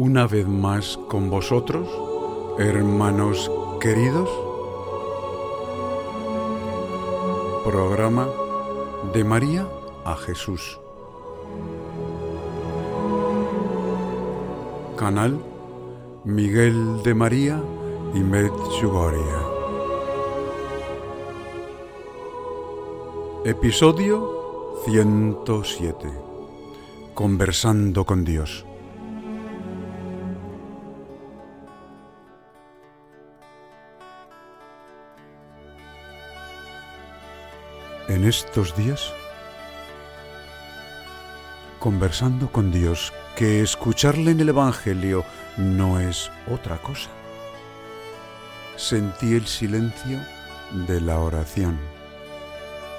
una vez más con vosotros, hermanos queridos. Programa de María a Jesús. Canal Miguel de María y Medjugorje. Episodio 107. Conversando con Dios. En estos días, conversando con Dios, que escucharle en el Evangelio no es otra cosa. Sentí el silencio de la oración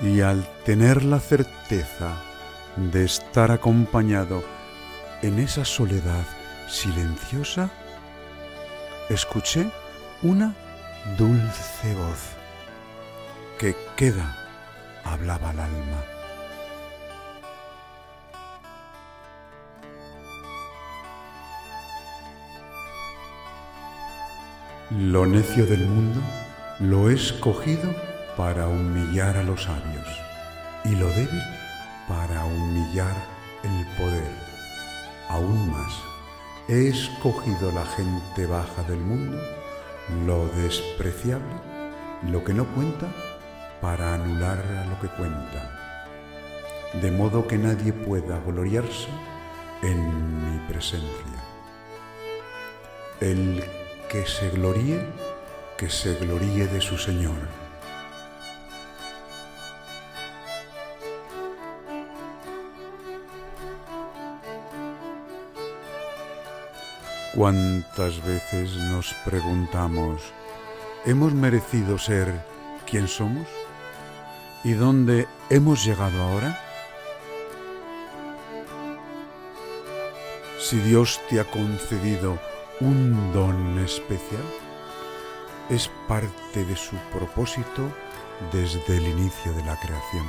y al tener la certeza de estar acompañado en esa soledad silenciosa, escuché una dulce voz que queda, hablaba el alma. Lo necio del mundo lo he escogido para humillar a los sabios y lo débil para humillar el poder. Aún más, he escogido la gente baja del mundo, lo despreciable, lo que no cuenta, para anular a lo que cuenta, de modo que nadie pueda gloriarse en mi presencia. El que se gloríe, que se gloríe de su Señor. ¿Cuántas veces nos preguntamos, ¿hemos merecido ser quien somos? ¿Y dónde hemos llegado ahora? Si Dios te ha concedido un don especial, es parte de su propósito desde el inicio de la creación.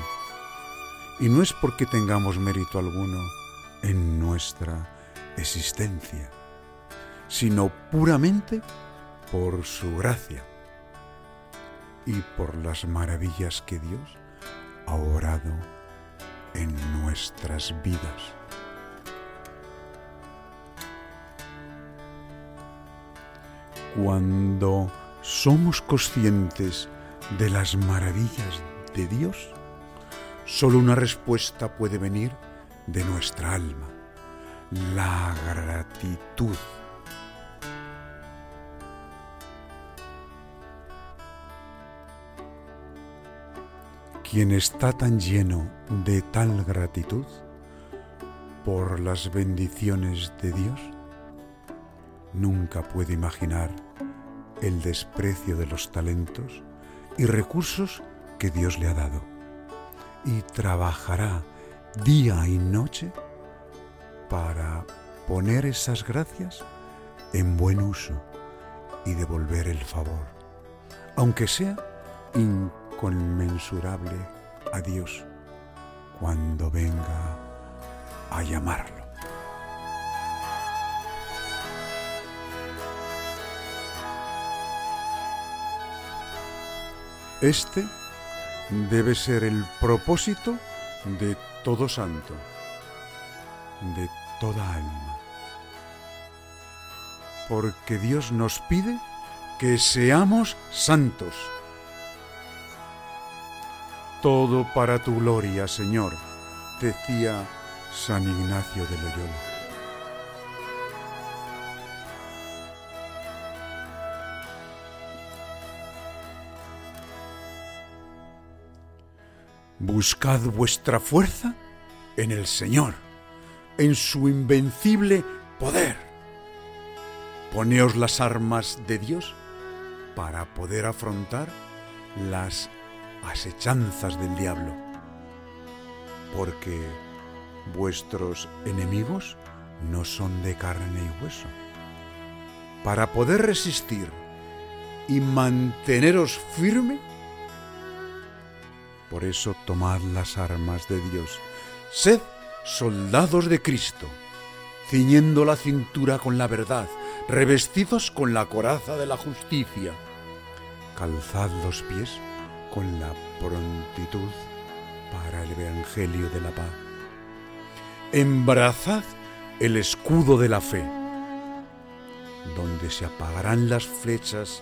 Y no es porque tengamos mérito alguno en nuestra existencia sino puramente por su gracia y por las maravillas que Dios ha en nuestras vidas. Cuando somos conscientes de las maravillas de Dios, solo una respuesta puede venir de nuestra alma, la gratitud Quien está tan lleno de tal gratitud por las bendiciones de Dios, nunca puede imaginar el desprecio de los talentos y recursos que Dios le ha dado. Y trabajará día y noche para poner esas gracias en buen uso y devolver el favor, aunque sea inconmensurable a Dios cuando venga a llamarlo. Este debe ser el propósito de todo santo, de toda alma. Porque Dios nos pide que seamos santos todo para tu gloria, Señor, decía San Ignacio de Loyola. Buscad vuestra fuerza en el Señor, en su invencible poder. Poneos las armas de Dios para poder afrontar las asechanzas del diablo, porque vuestros enemigos no son de carne y hueso. Para poder resistir y manteneros firme, por eso tomad las armas de Dios. Sed soldados de Cristo ciñendo la cintura con la verdad, revestidos con la coraza de la justicia. Calzad los pies con la prontitud para el Evangelio de la paz. Embrazad el escudo de la fe, donde se apagarán las flechas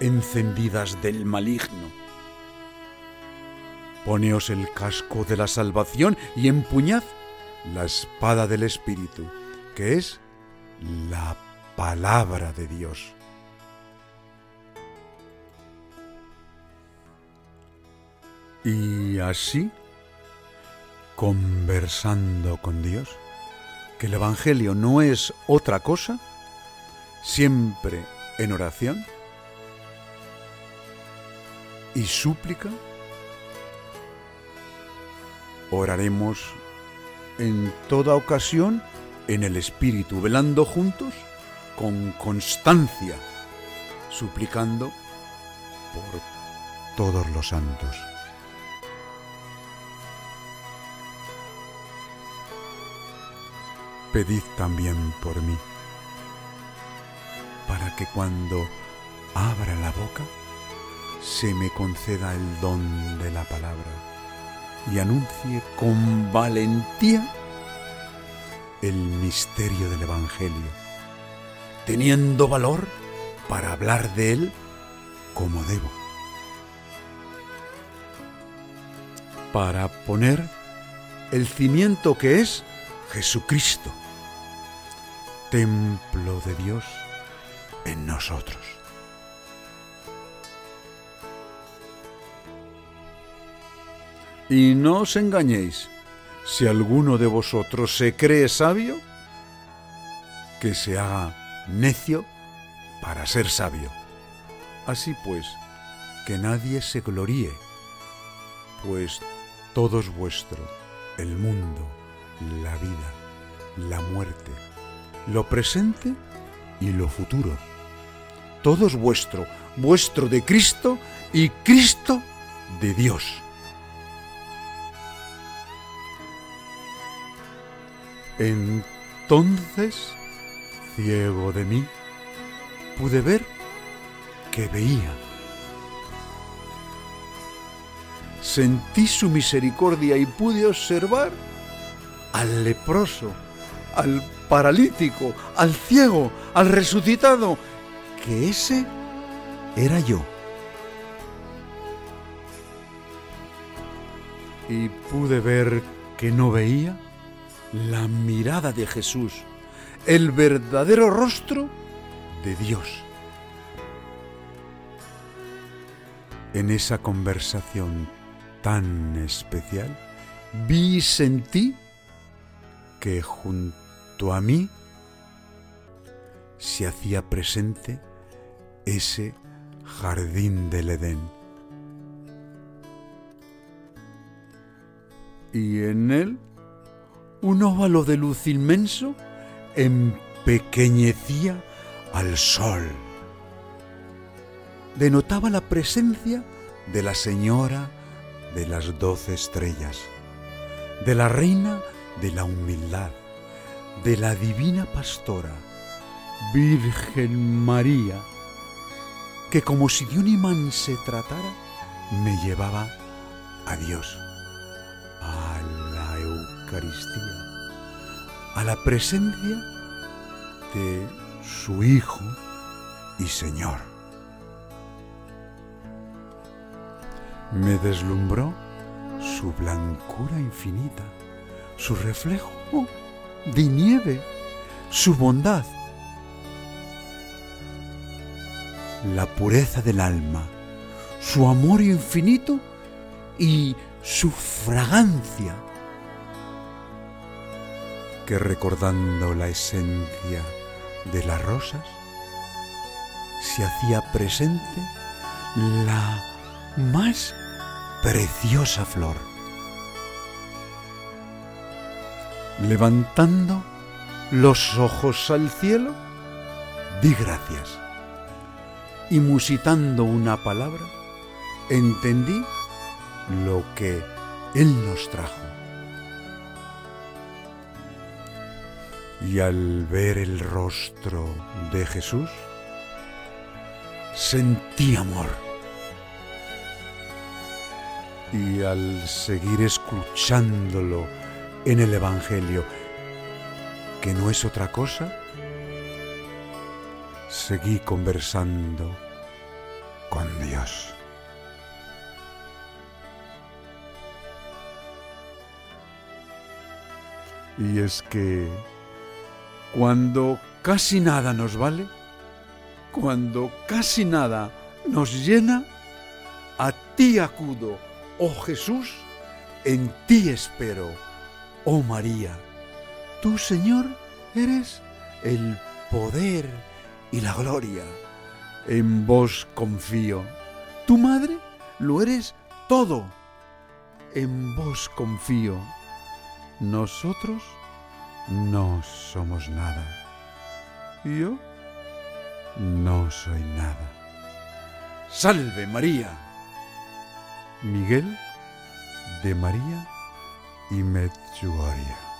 encendidas del maligno. Poneos el casco de la salvación y empuñad la espada del Espíritu, que es la palabra de Dios. Y así, conversando con Dios, que el Evangelio no es otra cosa, siempre en oración y súplica, oraremos en toda ocasión en el Espíritu, velando juntos con constancia, suplicando por todos los santos. Pedid también por mí, para que cuando abra la boca se me conceda el don de la palabra y anuncie con valentía el misterio del Evangelio, teniendo valor para hablar de él como debo, para poner el cimiento que es Jesucristo, templo de Dios en nosotros. Y no os engañéis, si alguno de vosotros se cree sabio, que se haga necio para ser sabio. Así pues, que nadie se gloríe, pues todo es vuestro, el mundo, la vida, la muerte, lo presente y lo futuro. Todo es vuestro, vuestro de Cristo y Cristo de Dios. Entonces, ciego de mí, pude ver que veía. Sentí su misericordia y pude observar al leproso, al paralítico, al ciego, al resucitado, que ese era yo. Y pude ver que no veía la mirada de Jesús, el verdadero rostro de Dios. En esa conversación tan especial, vi y sentí que junto a mí se hacía presente ese jardín del Edén. Y en él un óvalo de luz inmenso empequeñecía al sol. Denotaba la presencia de la señora de las doce estrellas, de la reina de la humildad, de la divina pastora, Virgen María, que como si de un imán se tratara, me llevaba a Dios, a la Eucaristía, a la presencia de su Hijo y Señor. Me deslumbró su blancura infinita su reflejo de nieve, su bondad, la pureza del alma, su amor infinito y su fragancia, que recordando la esencia de las rosas, se hacía presente la más preciosa flor. Levantando los ojos al cielo, di gracias. Y musitando una palabra, entendí lo que Él nos trajo. Y al ver el rostro de Jesús, sentí amor. Y al seguir escuchándolo en el Evangelio, que no es otra cosa, seguí conversando con Dios. Y es que cuando casi nada nos vale, cuando casi nada nos llena, a ti acudo, oh Jesús, en ti espero, oh María. Tú, Señor, eres el poder y la gloria. En vos confío. Tu madre lo eres todo. En vos confío. Nosotros no somos nada. Yo no soy nada. Salve María. Miguel de María y Medjugorje.